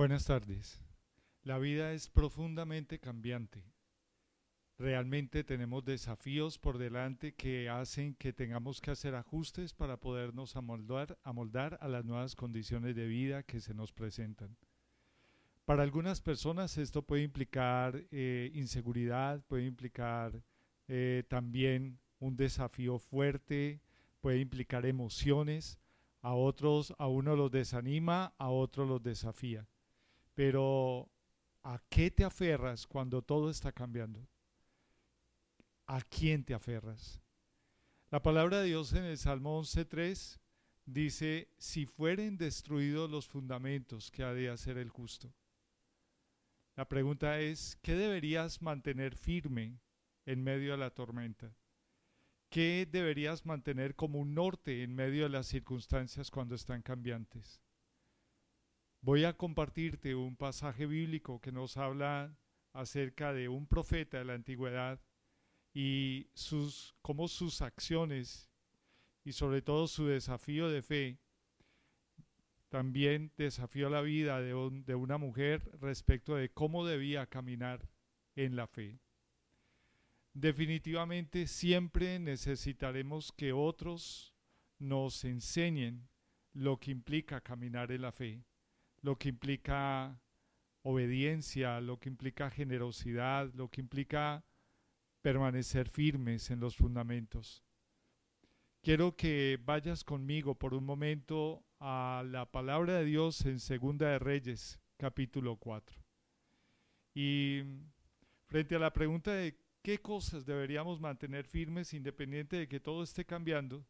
Buenas tardes. La vida es profundamente cambiante. Realmente tenemos desafíos por delante que hacen que tengamos que hacer ajustes para podernos amoldar, amoldar a las nuevas condiciones de vida que se nos presentan. Para algunas personas esto puede implicar eh, inseguridad, puede implicar eh, también un desafío fuerte, puede implicar emociones, a otros, a uno los desanima, a otros los desafía. Pero, ¿a qué te aferras cuando todo está cambiando? ¿A quién te aferras? La palabra de Dios en el Salmo 11.3 dice, si fueren destruidos los fundamentos que ha de hacer el justo. La pregunta es, ¿qué deberías mantener firme en medio de la tormenta? ¿Qué deberías mantener como un norte en medio de las circunstancias cuando están cambiantes? Voy a compartirte un pasaje bíblico que nos habla acerca de un profeta de la antigüedad y sus, cómo sus acciones y sobre todo su desafío de fe también desafió la vida de, de una mujer respecto de cómo debía caminar en la fe. Definitivamente siempre necesitaremos que otros nos enseñen lo que implica caminar en la fe lo que implica obediencia, lo que implica generosidad, lo que implica permanecer firmes en los fundamentos. Quiero que vayas conmigo por un momento a la palabra de Dios en Segunda de Reyes, capítulo 4. Y frente a la pregunta de qué cosas deberíamos mantener firmes independiente de que todo esté cambiando,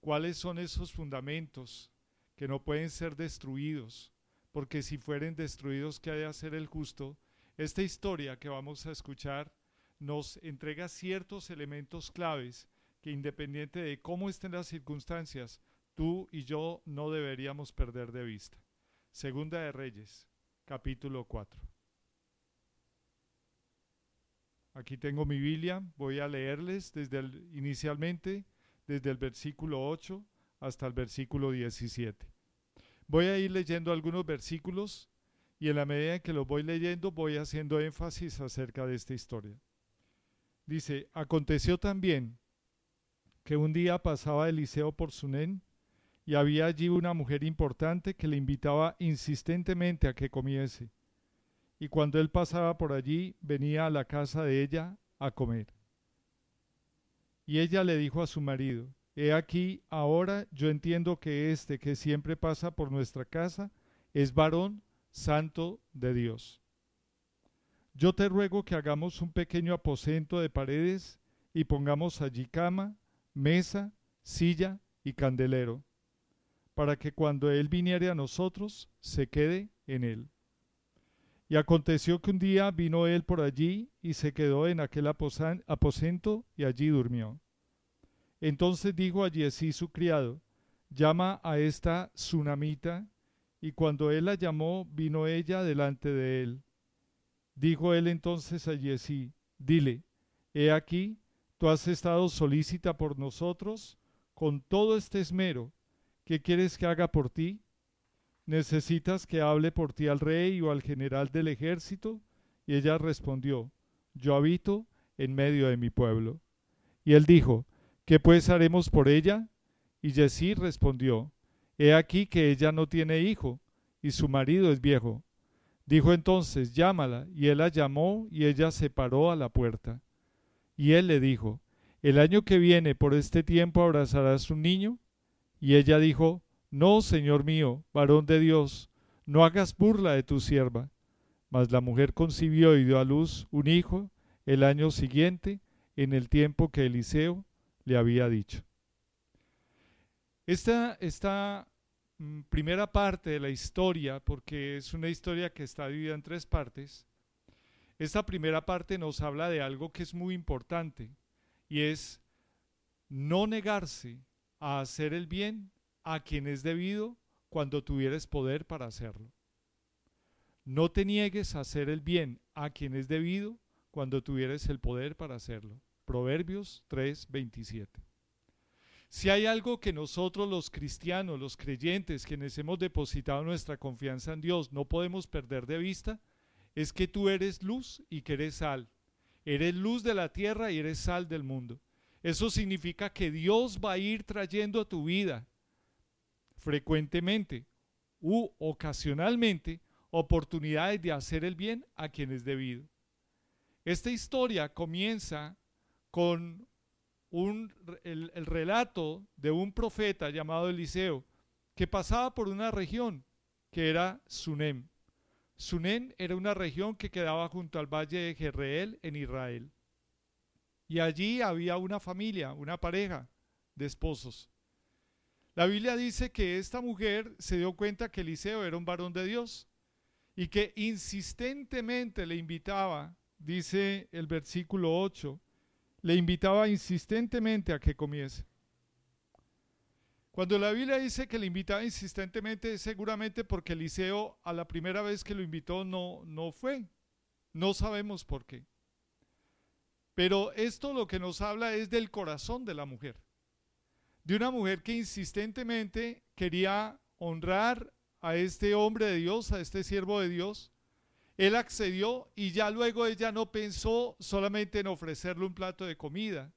cuáles son esos fundamentos que no pueden ser destruidos, porque si fueren destruidos, ¿qué ha de hacer el justo? Esta historia que vamos a escuchar nos entrega ciertos elementos claves que independiente de cómo estén las circunstancias, tú y yo no deberíamos perder de vista. Segunda de Reyes, capítulo 4. Aquí tengo mi Biblia, voy a leerles desde inicialmente desde el versículo 8 hasta el versículo 17. Voy a ir leyendo algunos versículos y en la medida en que los voy leyendo voy haciendo énfasis acerca de esta historia. Dice, aconteció también que un día pasaba Eliseo por Sunén y había allí una mujer importante que le invitaba insistentemente a que comiese. Y cuando él pasaba por allí, venía a la casa de ella a comer. Y ella le dijo a su marido, He aquí, ahora yo entiendo que este que siempre pasa por nuestra casa es varón santo de Dios. Yo te ruego que hagamos un pequeño aposento de paredes y pongamos allí cama, mesa, silla y candelero, para que cuando Él viniere a nosotros se quede en Él. Y aconteció que un día vino Él por allí y se quedó en aquel aposento y allí durmió. Entonces dijo a Yesí su criado, llama a esta tsunamita, y cuando él la llamó, vino ella delante de él. Dijo él entonces a Yesí, dile, he aquí, tú has estado solícita por nosotros con todo este esmero, ¿qué quieres que haga por ti? ¿Necesitas que hable por ti al rey o al general del ejército? Y ella respondió, yo habito en medio de mi pueblo. Y él dijo, ¿Qué pues haremos por ella? Y Jesí respondió, He aquí que ella no tiene hijo, y su marido es viejo. Dijo entonces, llámala, y él la llamó, y ella se paró a la puerta. Y él le dijo, El año que viene por este tiempo abrazarás un niño. Y ella dijo, No, señor mío, varón de Dios, no hagas burla de tu sierva. Mas la mujer concibió y dio a luz un hijo el año siguiente, en el tiempo que Eliseo le había dicho. Esta, esta mm, primera parte de la historia, porque es una historia que está dividida en tres partes, esta primera parte nos habla de algo que es muy importante y es no negarse a hacer el bien a quien es debido cuando tuvieres poder para hacerlo. No te niegues a hacer el bien a quien es debido cuando tuvieres el poder para hacerlo. Proverbios 3:27. Si hay algo que nosotros los cristianos, los creyentes, quienes hemos depositado nuestra confianza en Dios, no podemos perder de vista, es que tú eres luz y que eres sal. Eres luz de la tierra y eres sal del mundo. Eso significa que Dios va a ir trayendo a tu vida frecuentemente u ocasionalmente oportunidades de hacer el bien a quien es debido. Esta historia comienza con un, el, el relato de un profeta llamado Eliseo que pasaba por una región que era Sunem. Sunem era una región que quedaba junto al valle de Jezreel en Israel. Y allí había una familia, una pareja de esposos. La Biblia dice que esta mujer se dio cuenta que Eliseo era un varón de Dios y que insistentemente le invitaba, dice el versículo 8, le invitaba insistentemente a que comiese. Cuando la Biblia dice que le invitaba insistentemente, seguramente porque Eliseo a la primera vez que lo invitó no, no fue. No sabemos por qué. Pero esto lo que nos habla es del corazón de la mujer. De una mujer que insistentemente quería honrar a este hombre de Dios, a este siervo de Dios. Él accedió y ya luego ella no pensó solamente en ofrecerle un plato de comida,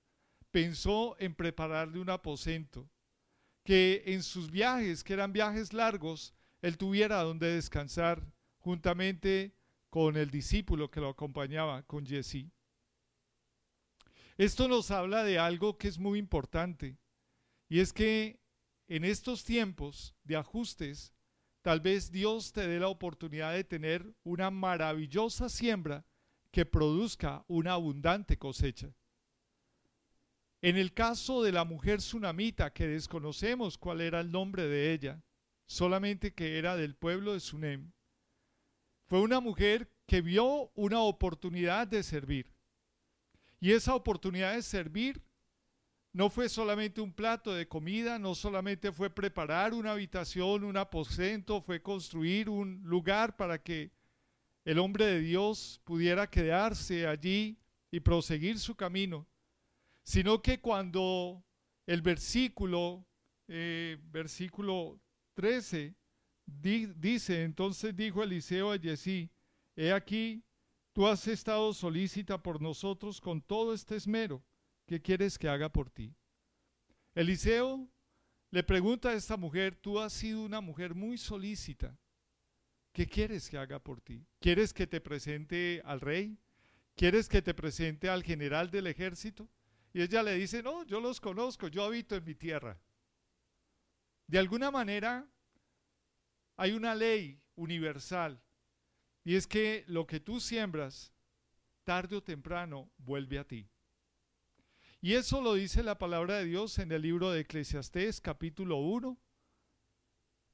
pensó en prepararle un aposento, que en sus viajes, que eran viajes largos, él tuviera donde descansar juntamente con el discípulo que lo acompañaba, con Jesse. Esto nos habla de algo que es muy importante, y es que en estos tiempos de ajustes, tal vez Dios te dé la oportunidad de tener una maravillosa siembra que produzca una abundante cosecha. En el caso de la mujer tsunamita, que desconocemos cuál era el nombre de ella, solamente que era del pueblo de Sunem, fue una mujer que vio una oportunidad de servir. Y esa oportunidad de servir no fue solamente un plato de comida, no solamente fue preparar una habitación, un aposento, fue construir un lugar para que el hombre de Dios pudiera quedarse allí y proseguir su camino, sino que cuando el versículo, eh, versículo 13, dice, entonces dijo Eliseo a Jesí, he aquí, Tú has estado solícita por nosotros con todo este esmero. ¿Qué quieres que haga por ti? Eliseo le pregunta a esta mujer, tú has sido una mujer muy solícita. ¿Qué quieres que haga por ti? ¿Quieres que te presente al rey? ¿Quieres que te presente al general del ejército? Y ella le dice, no, yo los conozco, yo habito en mi tierra. De alguna manera hay una ley universal y es que lo que tú siembras, tarde o temprano, vuelve a ti. Y eso lo dice la palabra de Dios en el libro de Eclesiastés capítulo 1,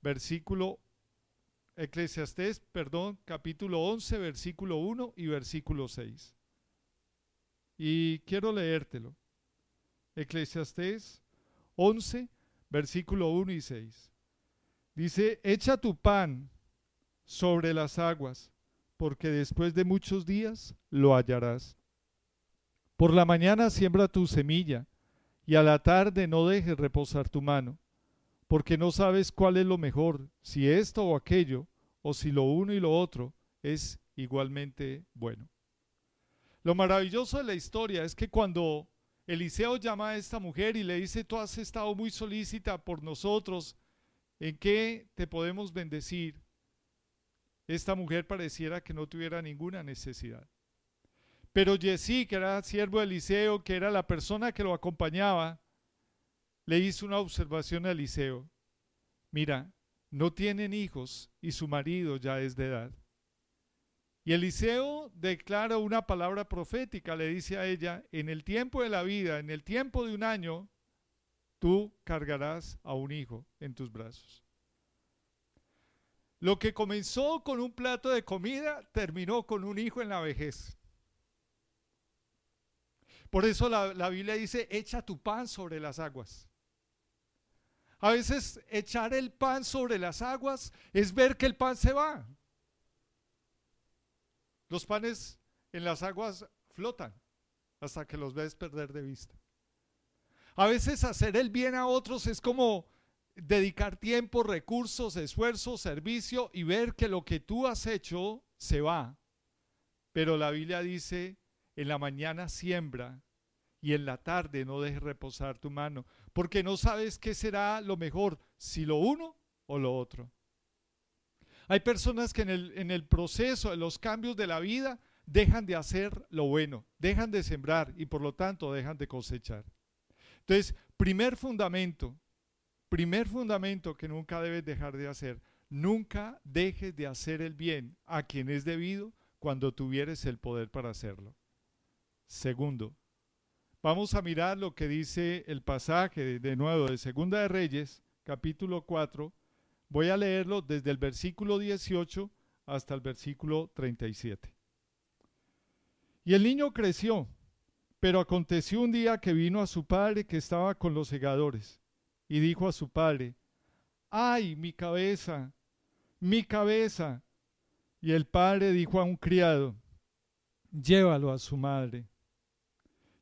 versículo Eclesiastés, perdón, capítulo 11, versículo 1 y versículo 6. Y quiero leértelo. Eclesiastés 11, versículo 1 y 6. Dice, echa tu pan sobre las aguas porque después de muchos días lo hallarás. Por la mañana siembra tu semilla, y a la tarde no dejes reposar tu mano, porque no sabes cuál es lo mejor, si esto o aquello, o si lo uno y lo otro es igualmente bueno. Lo maravilloso de la historia es que cuando Eliseo llama a esta mujer y le dice, tú has estado muy solícita por nosotros, ¿en qué te podemos bendecir? esta mujer pareciera que no tuviera ninguna necesidad. Pero Jesí, que era siervo de Eliseo, que era la persona que lo acompañaba, le hizo una observación a Eliseo. Mira, no tienen hijos y su marido ya es de edad. Y Eliseo declara una palabra profética, le dice a ella, en el tiempo de la vida, en el tiempo de un año, tú cargarás a un hijo en tus brazos. Lo que comenzó con un plato de comida terminó con un hijo en la vejez. Por eso la, Biblia dice, echa tu pan sobre las aguas. A veces echar el pan sobre las aguas es ver que el pan se va. Los panes en las aguas flotan hasta que los ves perder de vista. A veces hacer el bien a otros es como dedicar tiempo, recursos, esfuerzo, servicio y ver que lo que tú has hecho se va. Pero la Biblia dice, en la mañana siembra y en la tarde no dejes reposar tu mano, porque no sabes qué será lo mejor, si lo uno o lo otro. Hay personas que en el, en el proceso, en los cambios de la vida, dejan de hacer lo bueno, dejan de sembrar y por lo tanto dejan de cosechar. Entonces, primer fundamento, primer fundamento que nunca debes dejar de hacer, nunca dejes de hacer el bien a quien es debido cuando tuvieres el poder para hacerlo. Segundo, vamos a mirar lo que dice el pasaje de nuevo de Segunda de Reyes, capítulo 4. Voy a leerlo desde el versículo 18 hasta el versículo 37. Y el niño creció, pero aconteció un día que vino a su padre que estaba con los segadores, y dijo a su padre, ¡ay, mi cabeza! ¡Mi cabeza! Y el padre dijo a un criado, llévalo a su madre.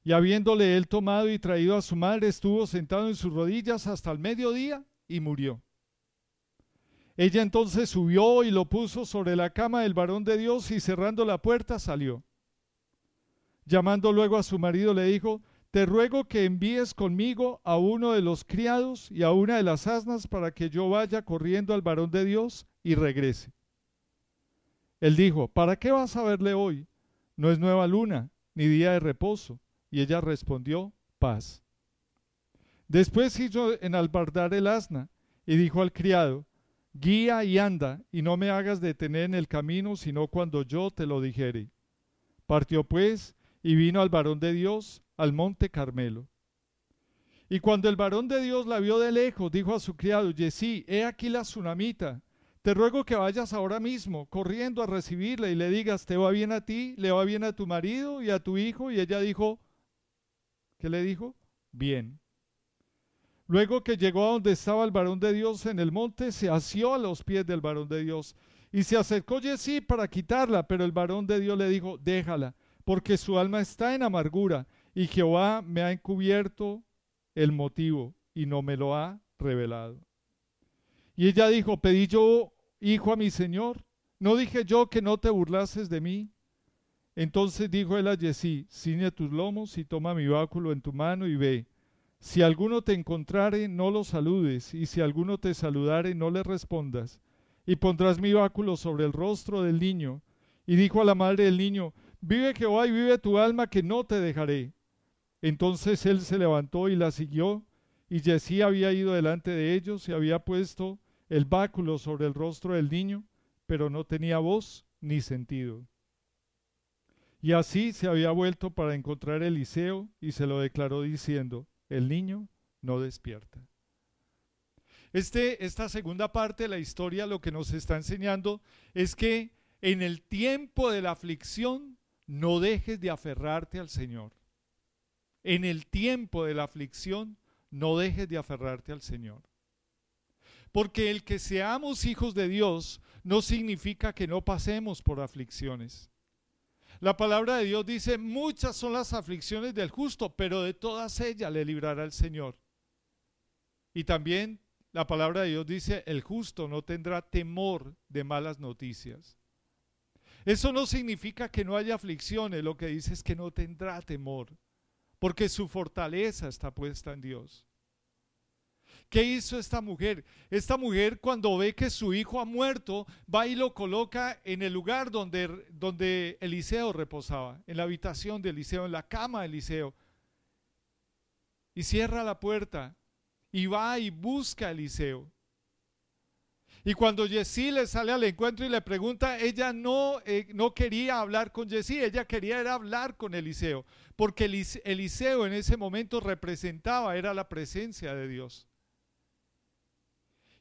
Y habiéndole él tomado y traído a su madre, estuvo sentado en sus rodillas hasta el mediodía y murió. Ella entonces subió y lo puso sobre la cama del varón de Dios y cerrando la puerta salió. Llamando luego a su marido le dijo, te ruego que envíes conmigo a uno de los criados y a una de las asnas para que yo vaya corriendo al varón de Dios y regrese. Él dijo, ¿para qué vas a verle hoy? No es nueva luna, ni día de reposo. Y ella respondió, paz. Después hizo enalbardar el asna y dijo al criado, guía y anda, y no me hagas detener en el camino, sino cuando yo te lo dijere. Partió pues y vino al varón de Dios al monte Carmelo. Y cuando el varón de Dios la vio de lejos, dijo a su criado, Yesí, he aquí la tsunamita. Te ruego que vayas ahora mismo, corriendo a recibirla y le digas, ¿te va bien a ti? ¿Le va bien a tu marido y a tu hijo? Y ella dijo, ¿qué le dijo? Bien. Luego que llegó a donde estaba el varón de Dios en el monte, se asió a los pies del varón de Dios. Y se acercó Yesí para quitarla, pero el varón de Dios le dijo, déjala porque su alma está en amargura, y Jehová me ha encubierto el motivo y no me lo ha revelado. Y ella dijo, pedí yo hijo a mi señor, no dije yo que no te burlases de mí. Entonces dijo él a Jesí, ciñe tus lomos y toma mi báculo en tu mano y ve. Si alguno te encontrare, no lo saludes, y si alguno te saludare, no le respondas. Y pondrás mi báculo sobre el rostro del niño. Y dijo a la madre del niño, Vive Jehová y vive tu alma que no te dejaré. Entonces él se levantó y la siguió, y Jesí había ido delante de ellos y había puesto el báculo sobre el rostro del niño, pero no tenía voz ni sentido. Y así se había vuelto para encontrar Eliseo y se lo declaró diciendo, el niño no despierta. Este, esta segunda parte de la historia lo que nos está enseñando es que en el tiempo de la aflicción no dejes de aferrarte al Señor. En el tiempo de la aflicción, no dejes de aferrarte al Señor. Porque el que seamos hijos de Dios no significa que no pasemos por aflicciones. La palabra de Dios dice, muchas son las aflicciones del justo, pero de todas ellas le librará el Señor. Y también la palabra de Dios dice, el justo no tendrá temor de malas noticias. Eso no significa que no haya aflicciones, lo que dice es que no tendrá temor, porque su fortaleza está puesta en Dios. ¿Qué hizo esta mujer? Esta mujer cuando ve que su hijo ha muerto, va y lo coloca en el lugar donde, donde Eliseo reposaba, en la habitación de Eliseo, en la cama de Eliseo. Y cierra la puerta y va y busca a Eliseo. Y cuando Jesí le sale al encuentro y le pregunta, ella no, eh, no quería hablar con Jesí, ella quería hablar con Eliseo, porque Eliseo en ese momento representaba, era la presencia de Dios.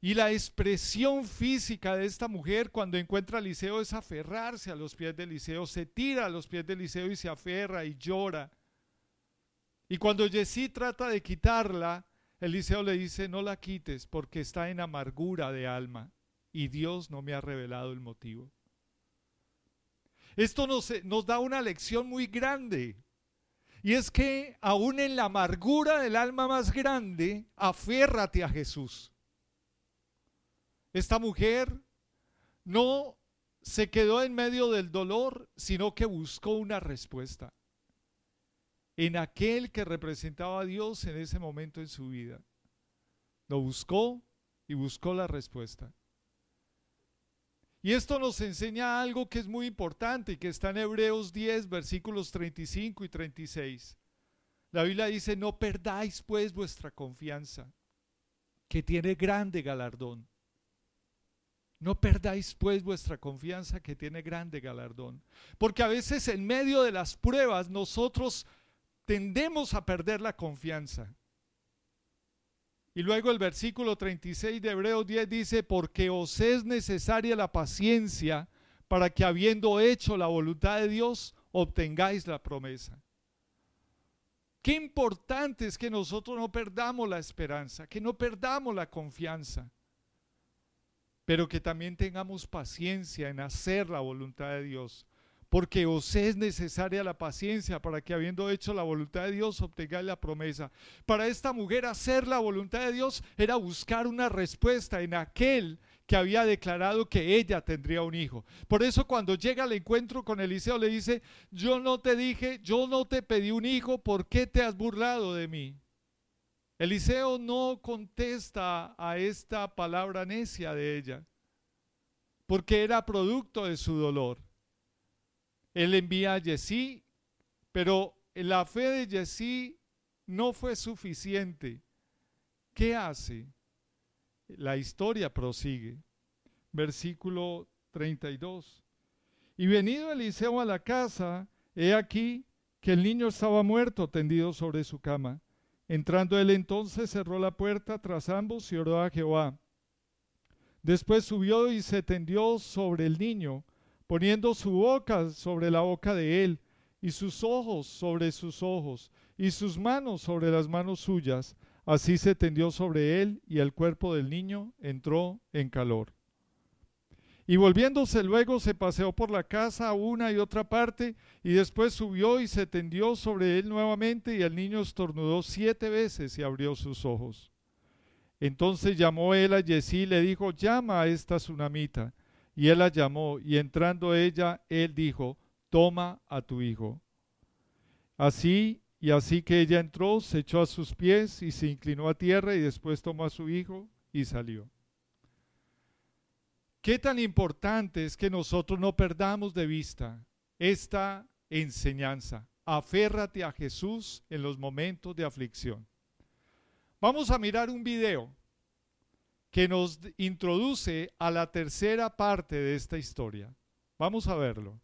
Y la expresión física de esta mujer cuando encuentra a Eliseo es aferrarse a los pies de Eliseo, se tira a los pies de Eliseo y se aferra y llora. Y cuando Jesí trata de quitarla, Eliseo le dice, no la quites porque está en amargura de alma y Dios no me ha revelado el motivo. Esto nos, nos da una lección muy grande. Y es que aún en la amargura del alma más grande, aférrate a Jesús. Esta mujer no se quedó en medio del dolor, sino que buscó una respuesta en aquel que representaba a Dios en ese momento en su vida. Lo buscó y buscó la respuesta. Y esto nos enseña algo que es muy importante y que está en Hebreos 10, versículos 35 y 36. La Biblia dice, no perdáis pues vuestra confianza, que tiene grande galardón. No perdáis pues vuestra confianza, que tiene grande galardón. Porque a veces en medio de las pruebas nosotros tendemos a perder la confianza. Y luego el versículo 36 de Hebreos 10 dice, porque os es necesaria la paciencia para que habiendo hecho la voluntad de Dios, obtengáis la promesa. Qué importante es que nosotros no perdamos la esperanza, que no perdamos la confianza, pero que también tengamos paciencia en hacer la voluntad de Dios porque os es necesaria la paciencia para que habiendo hecho la voluntad de Dios obtengáis la promesa. Para esta mujer hacer la voluntad de Dios era buscar una respuesta en aquel que había declarado que ella tendría un hijo. Por eso cuando llega al encuentro con Eliseo le dice, yo no te dije, yo no te pedí un hijo, ¿por qué te has burlado de mí? Eliseo no contesta a esta palabra necia de ella, porque era producto de su dolor. Él envía a Jesí, pero la fe de Jesí no fue suficiente. ¿Qué hace? La historia prosigue. Versículo 32. Y venido Eliseo a la casa, he aquí que el niño estaba muerto tendido sobre su cama. Entrando él entonces cerró la puerta tras ambos y oró a Jehová. Después subió y se tendió sobre el niño poniendo su boca sobre la boca de él, y sus ojos sobre sus ojos, y sus manos sobre las manos suyas. Así se tendió sobre él, y el cuerpo del niño entró en calor. Y volviéndose luego se paseó por la casa a una y otra parte, y después subió y se tendió sobre él nuevamente, y el niño estornudó siete veces y abrió sus ojos. Entonces llamó él a Yesí y le dijo, llama a esta tsunamita. Y él la llamó, y entrando ella, él dijo, toma a tu hijo. Así, y así que ella entró, se echó a sus pies y se inclinó a tierra y después tomó a su hijo y salió. Qué tan importante es que nosotros no perdamos de vista esta enseñanza. Aférrate a Jesús en los momentos de aflicción. Vamos a mirar un video que nos introduce a la tercera parte de esta historia. Vamos a verlo.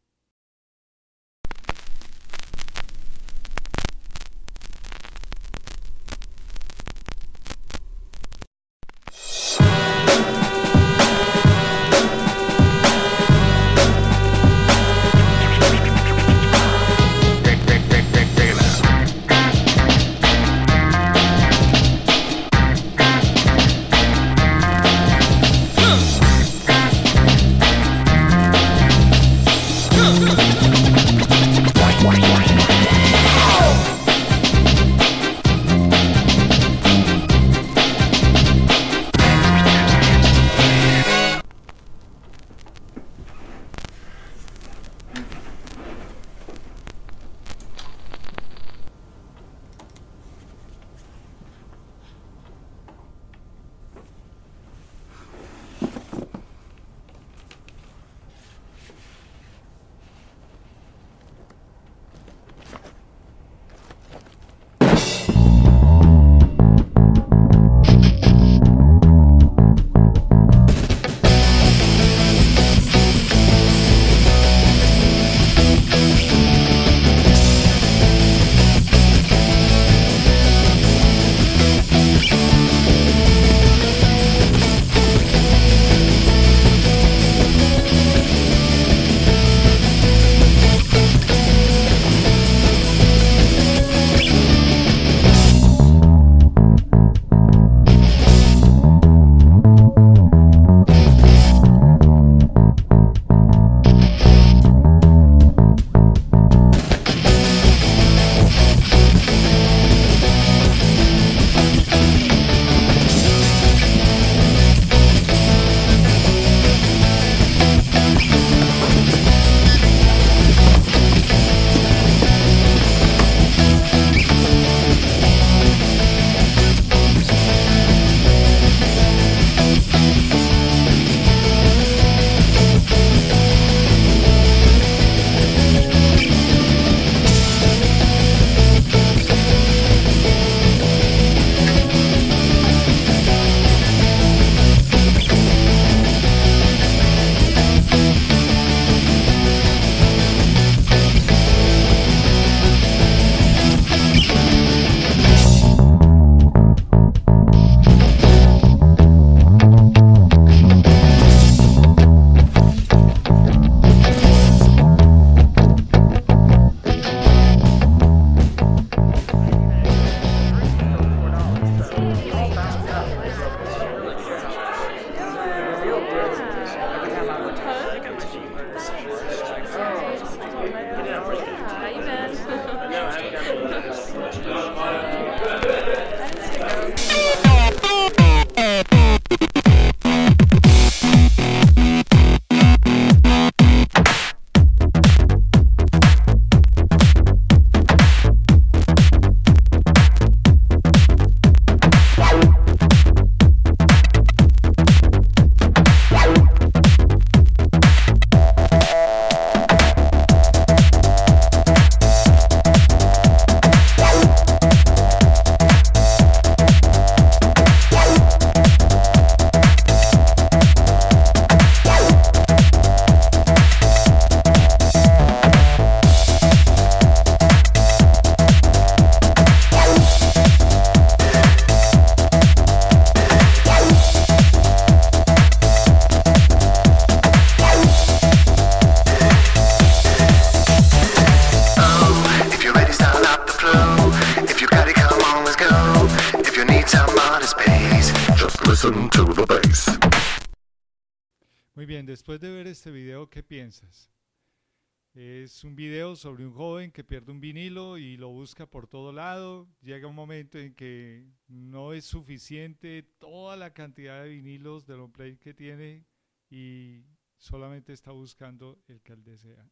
Es un video sobre un joven que pierde un vinilo y lo busca por todo lado. Llega un momento en que no es suficiente toda la cantidad de vinilos de long play que tiene y solamente está buscando el que él desea.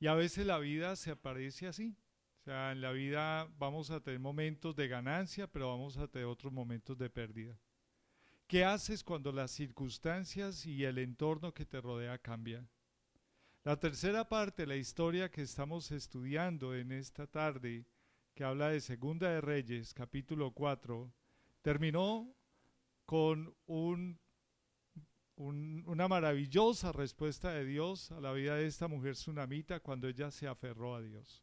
Y a veces la vida se aparece así. O sea, en la vida vamos a tener momentos de ganancia, pero vamos a tener otros momentos de pérdida. ¿Qué haces cuando las circunstancias y el entorno que te rodea cambian? La tercera parte de la historia que estamos estudiando en esta tarde, que habla de Segunda de Reyes, capítulo 4, terminó con un, una maravillosa respuesta de Dios a la vida de esta mujer tsunamita cuando ella se aferró a Dios.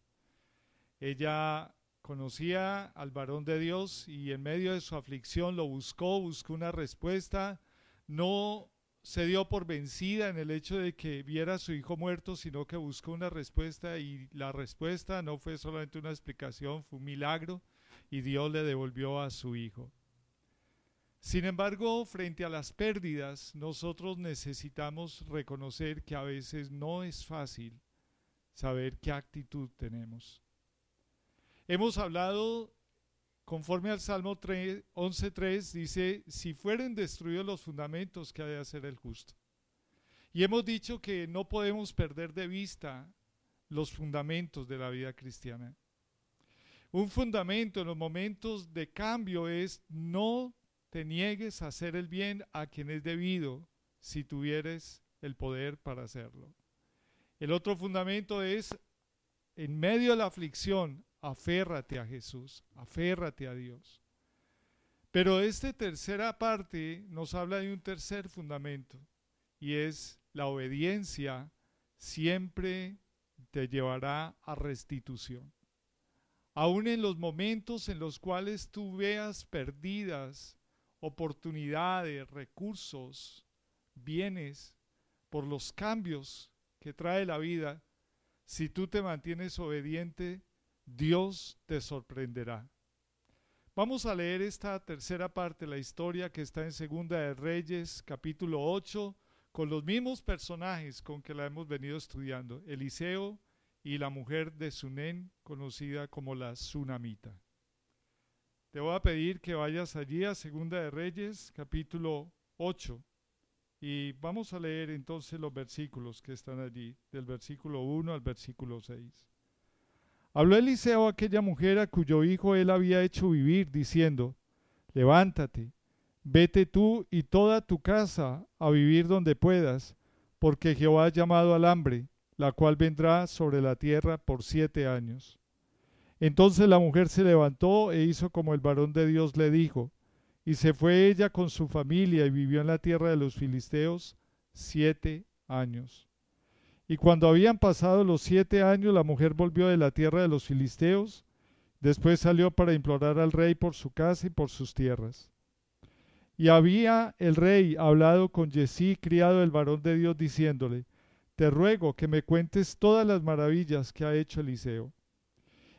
Ella conocía al varón de Dios y en medio de su aflicción lo buscó, buscó una respuesta, no se dio por vencida en el hecho de que viera a su hijo muerto, sino que buscó una respuesta y la respuesta no fue solamente una explicación, fue un milagro y Dios le devolvió a su hijo. Sin embargo, frente a las pérdidas, nosotros necesitamos reconocer que a veces no es fácil saber qué actitud tenemos. Hemos hablado Conforme al Salmo 11.3 dice, si fueren destruidos los fundamentos, ¿qué ha de hacer el justo? Y hemos dicho que no podemos perder de vista los fundamentos de la vida cristiana. Un fundamento en los momentos de cambio es no te niegues a hacer el bien a quien es debido si tuvieres el poder para hacerlo. El otro fundamento es, en medio de la aflicción, aférrate a Jesús, aférrate a Dios. Pero esta tercera parte nos habla de un tercer fundamento y es la obediencia siempre te llevará a restitución. Aún en los momentos en los cuales tú veas perdidas oportunidades, recursos, bienes, por los cambios que trae la vida, si tú te mantienes obediente, Dios te sorprenderá. Vamos a leer esta tercera parte de la historia que está en Segunda de Reyes, capítulo 8, con los mismos personajes con que la hemos venido estudiando, Eliseo y la mujer de Sunén, conocida como la Sunamita. Te voy a pedir que vayas allí a Segunda de Reyes, capítulo 8, y vamos a leer entonces los versículos que están allí, del versículo 1 al versículo 6. Habló Eliseo a aquella mujer a cuyo hijo él había hecho vivir, diciendo, Levántate, vete tú y toda tu casa a vivir donde puedas, porque Jehová ha llamado al hambre, la cual vendrá sobre la tierra por siete años. Entonces la mujer se levantó e hizo como el varón de Dios le dijo, y se fue ella con su familia y vivió en la tierra de los filisteos siete años. Y cuando habían pasado los siete años, la mujer volvió de la tierra de los filisteos. Después salió para implorar al rey por su casa y por sus tierras. Y había el rey hablado con Jesí, criado del varón de Dios, diciéndole, Te ruego que me cuentes todas las maravillas que ha hecho Eliseo.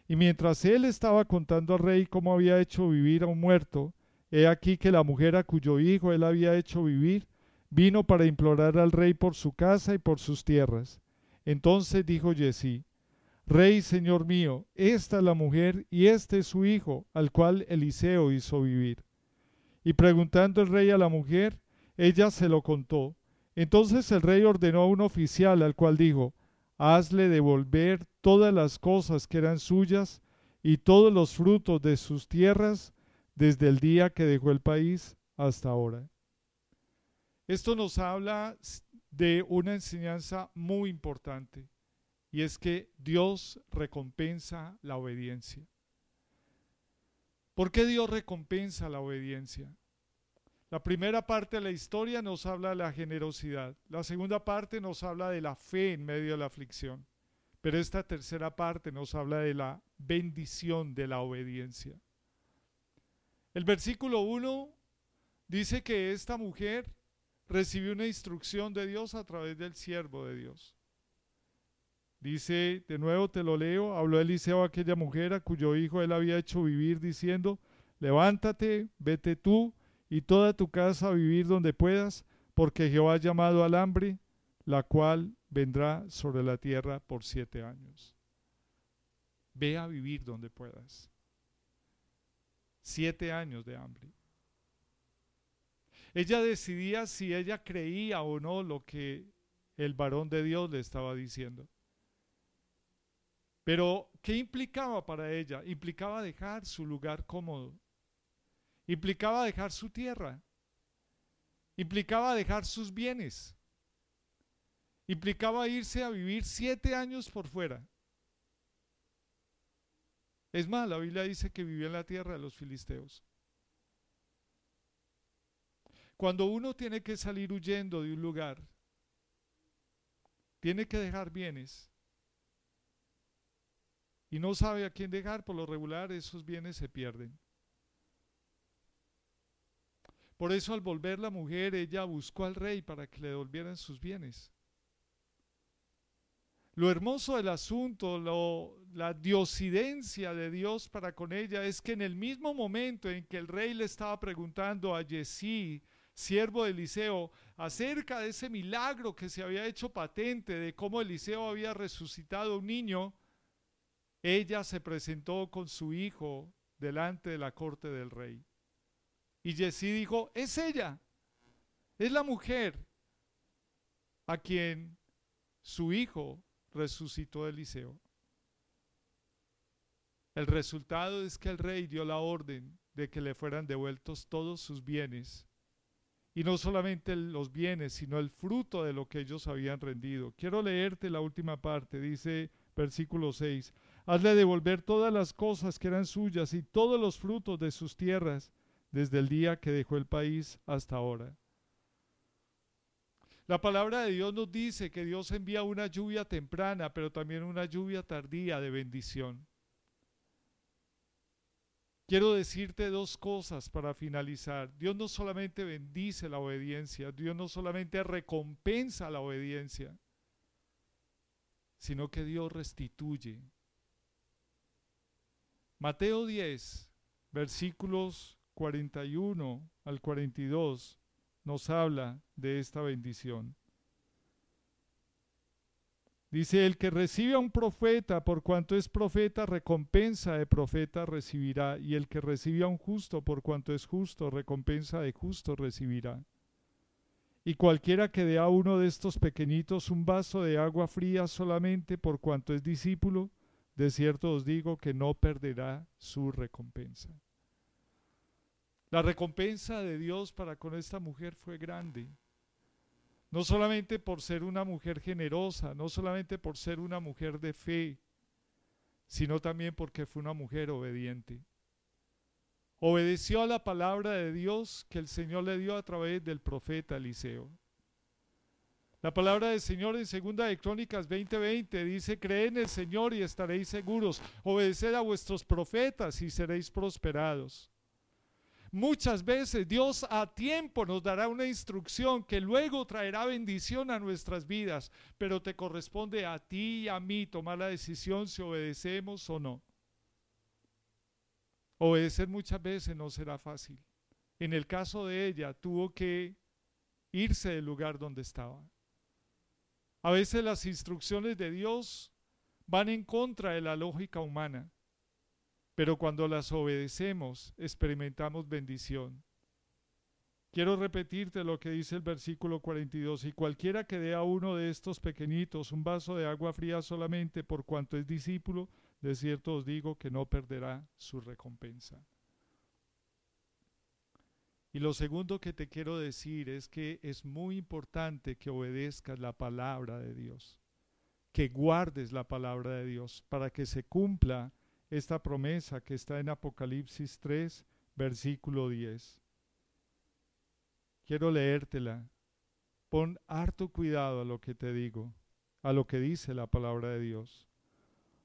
Y mientras él estaba contando al rey cómo había hecho vivir a un muerto, he aquí que la mujer a cuyo hijo él había hecho vivir, vino para implorar al rey por su casa y por sus tierras. Entonces dijo Jesí, Rey, señor mío, esta es la mujer y este es su hijo, al cual Eliseo hizo vivir. Y preguntando el rey a la mujer, ella se lo contó. Entonces el rey ordenó a un oficial al cual dijo, Hazle devolver todas las cosas que eran suyas y todos los frutos de sus tierras desde el día que dejó el país hasta ahora. Esto nos habla de una enseñanza muy importante y es que Dios recompensa la obediencia. ¿Por qué Dios recompensa la obediencia? La primera parte de la historia nos habla de la generosidad, la segunda parte nos habla de la fe en medio de la aflicción, pero esta tercera parte nos habla de la bendición de la obediencia. El versículo 1 dice que esta mujer recibió una instrucción de Dios a través del siervo de Dios. Dice, de nuevo te lo leo, habló Eliseo a aquella mujer a cuyo hijo él había hecho vivir, diciendo, levántate, vete tú y toda tu casa a vivir donde puedas, porque Jehová ha llamado al hambre, la cual vendrá sobre la tierra por siete años. Ve a vivir donde puedas. Siete años de hambre. Ella decidía si ella creía o no lo que el varón de Dios le estaba diciendo. Pero, ¿qué implicaba para ella? Implicaba dejar su lugar cómodo. Implicaba dejar su tierra. Implicaba dejar sus bienes. Implicaba irse a vivir siete años por fuera. Es más, la Biblia dice que vivió en la tierra de los filisteos. Cuando uno tiene que salir huyendo de un lugar, tiene que dejar bienes y no sabe a quién dejar, por lo regular esos bienes se pierden. Por eso al volver la mujer, ella buscó al rey para que le devolvieran sus bienes. Lo hermoso del asunto, la diosidencia de Dios para con ella es que en el mismo momento en que el rey le estaba preguntando a Jesí siervo de Eliseo, acerca de ese milagro que se había hecho patente, de cómo Eliseo había resucitado a un niño, ella se presentó con su hijo delante de la corte del rey. Y Jesí dijo, es ella, es la mujer a quien su hijo resucitó Eliseo. El resultado es que el rey dio la orden de que le fueran devueltos todos sus bienes y no solamente los bienes, sino el fruto de lo que ellos habían rendido. Quiero leerte la última parte, dice versículo 6, hazle devolver todas las cosas que eran suyas y todos los frutos de sus tierras desde el día que dejó el país hasta ahora. La palabra de Dios nos dice que Dios envía una lluvia temprana, pero también una lluvia tardía de bendición. Quiero decirte dos cosas para finalizar. Dios no solamente bendice la obediencia, Dios no solamente recompensa la obediencia, sino que Dios restituye. Mateo 10, versículos 41 al 42, nos habla de esta bendición. Dice, el que recibe a un profeta, por cuanto es profeta, recompensa de profeta recibirá, y el que recibe a un justo, por cuanto es justo, recompensa de justo recibirá. Y cualquiera que dé a uno de estos pequeñitos un vaso de agua fría solamente por cuanto es discípulo, de cierto os digo que no perderá su recompensa. La recompensa de Dios para con esta mujer fue grande no solamente por ser una mujer generosa, no solamente por ser una mujer de fe, sino también porque fue una mujer obediente. Obedeció a la palabra de Dios que el Señor le dio a través del profeta Eliseo. La palabra del Señor en segunda de Crónicas 20:20 dice, cree en el Señor y estaréis seguros, obedeced a vuestros profetas y seréis prosperados. Muchas veces Dios a tiempo nos dará una instrucción que luego traerá bendición a nuestras vidas, pero te corresponde a ti y a mí tomar la decisión si obedecemos o no. Obedecer muchas veces no será fácil. En el caso de ella, tuvo que irse del lugar donde estaba. A veces las instrucciones de Dios van en contra de la lógica humana pero cuando las obedecemos experimentamos bendición. Quiero repetirte lo que dice el versículo 42, y cualquiera que dé a uno de estos pequeñitos un vaso de agua fría solamente por cuanto es discípulo, de cierto os digo que no perderá su recompensa. Y lo segundo que te quiero decir es que es muy importante que obedezcas la palabra de Dios, que guardes la palabra de Dios para que se cumpla esta promesa que está en Apocalipsis 3, versículo 10. Quiero leértela. Pon harto cuidado a lo que te digo, a lo que dice la palabra de Dios.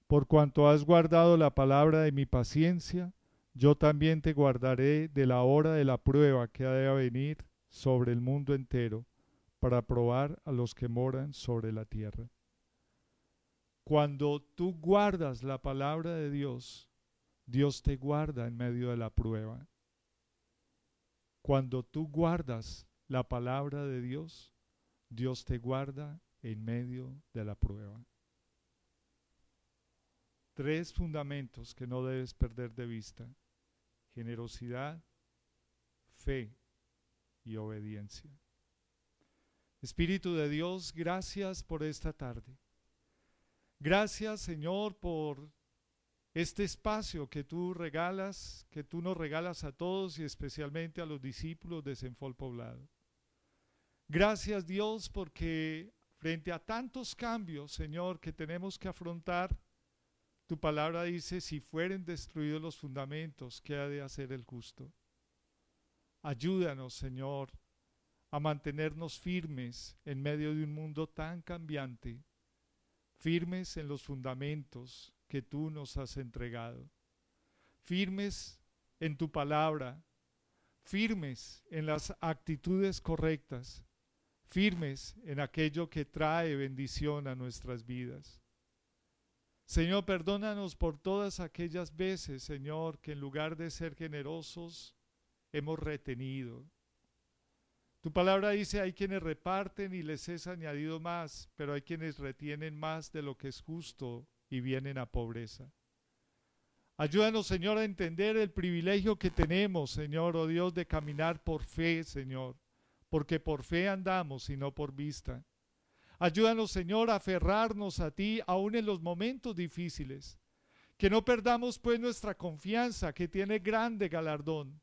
Por cuanto has guardado la palabra de mi paciencia, yo también te guardaré de la hora de la prueba que ha de venir sobre el mundo entero, para probar a los que moran sobre la tierra. Cuando tú guardas la palabra de Dios, Dios te guarda en medio de la prueba. Cuando tú guardas la palabra de Dios, Dios te guarda en medio de la prueba. Tres fundamentos que no debes perder de vista. Generosidad, fe y obediencia. Espíritu de Dios, gracias por esta tarde. Gracias, Señor, por este espacio que tú regalas, que tú nos regalas a todos y especialmente a los discípulos de Senfol Poblado. Gracias, Dios, porque frente a tantos cambios, Señor, que tenemos que afrontar, tu palabra dice, si fueren destruidos los fundamentos, ¿qué ha de hacer el justo? Ayúdanos, Señor, a mantenernos firmes en medio de un mundo tan cambiante, firmes en los fundamentos que tú nos has entregado, firmes en tu palabra, firmes en las actitudes correctas, firmes en aquello que trae bendición a nuestras vidas. Señor, perdónanos por todas aquellas veces, Señor, que en lugar de ser generosos, hemos retenido, tu palabra dice, hay quienes reparten y les es añadido más, pero hay quienes retienen más de lo que es justo y vienen a pobreza. Ayúdanos, Señor, a entender el privilegio que tenemos, Señor, oh Dios, de caminar por fe, Señor, porque por fe andamos y no por vista. Ayúdanos, Señor, a aferrarnos a ti aún en los momentos difíciles. Que no perdamos pues nuestra confianza, que tiene grande galardón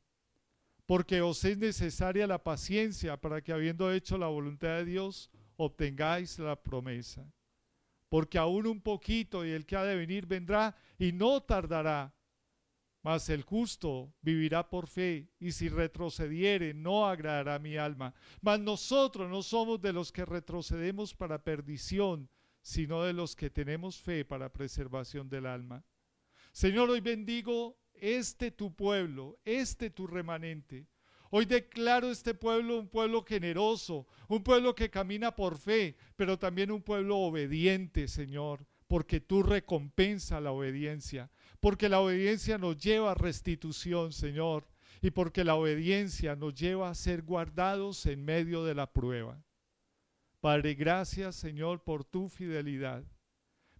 porque os es necesaria la paciencia para que habiendo hecho la voluntad de Dios, obtengáis la promesa. Porque aún un poquito y el que ha de venir vendrá y no tardará. Mas el justo vivirá por fe, y si retrocediere no agradará mi alma. Mas nosotros no somos de los que retrocedemos para perdición, sino de los que tenemos fe para preservación del alma. Señor, hoy bendigo este tu pueblo, este tu remanente. Hoy declaro este pueblo un pueblo generoso, un pueblo que camina por fe, pero también un pueblo obediente, Señor, porque tú recompensa la obediencia, porque la obediencia nos lleva a restitución, Señor, y porque la obediencia nos lleva a ser guardados en medio de la prueba. Padre, gracias, Señor, por tu fidelidad.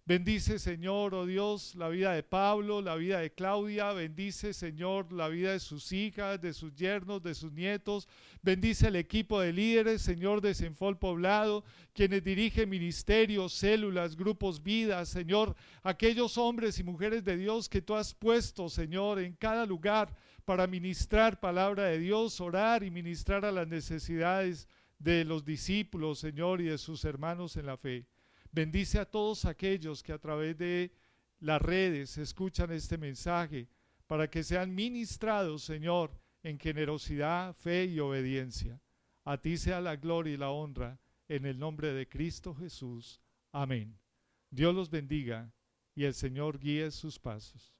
Bendice, Señor, oh Dios, la vida de Pablo, la vida de Claudia. Bendice, Señor, la vida de sus hijas, de sus yernos, de sus nietos. Bendice el equipo de líderes, Señor, de Senfol Poblado, quienes dirigen ministerios, células, grupos, vidas, Señor. Aquellos hombres y mujeres de Dios que tú has puesto, Señor, en cada lugar para ministrar palabra de Dios, orar y ministrar a las necesidades de los discípulos, Señor, y de sus hermanos en la fe. Bendice a todos aquellos que a través de las redes escuchan este mensaje para que sean ministrados, Señor, en generosidad, fe y obediencia. A ti sea la gloria y la honra en el nombre de Cristo Jesús. Amén. Dios los bendiga y el Señor guíe sus pasos.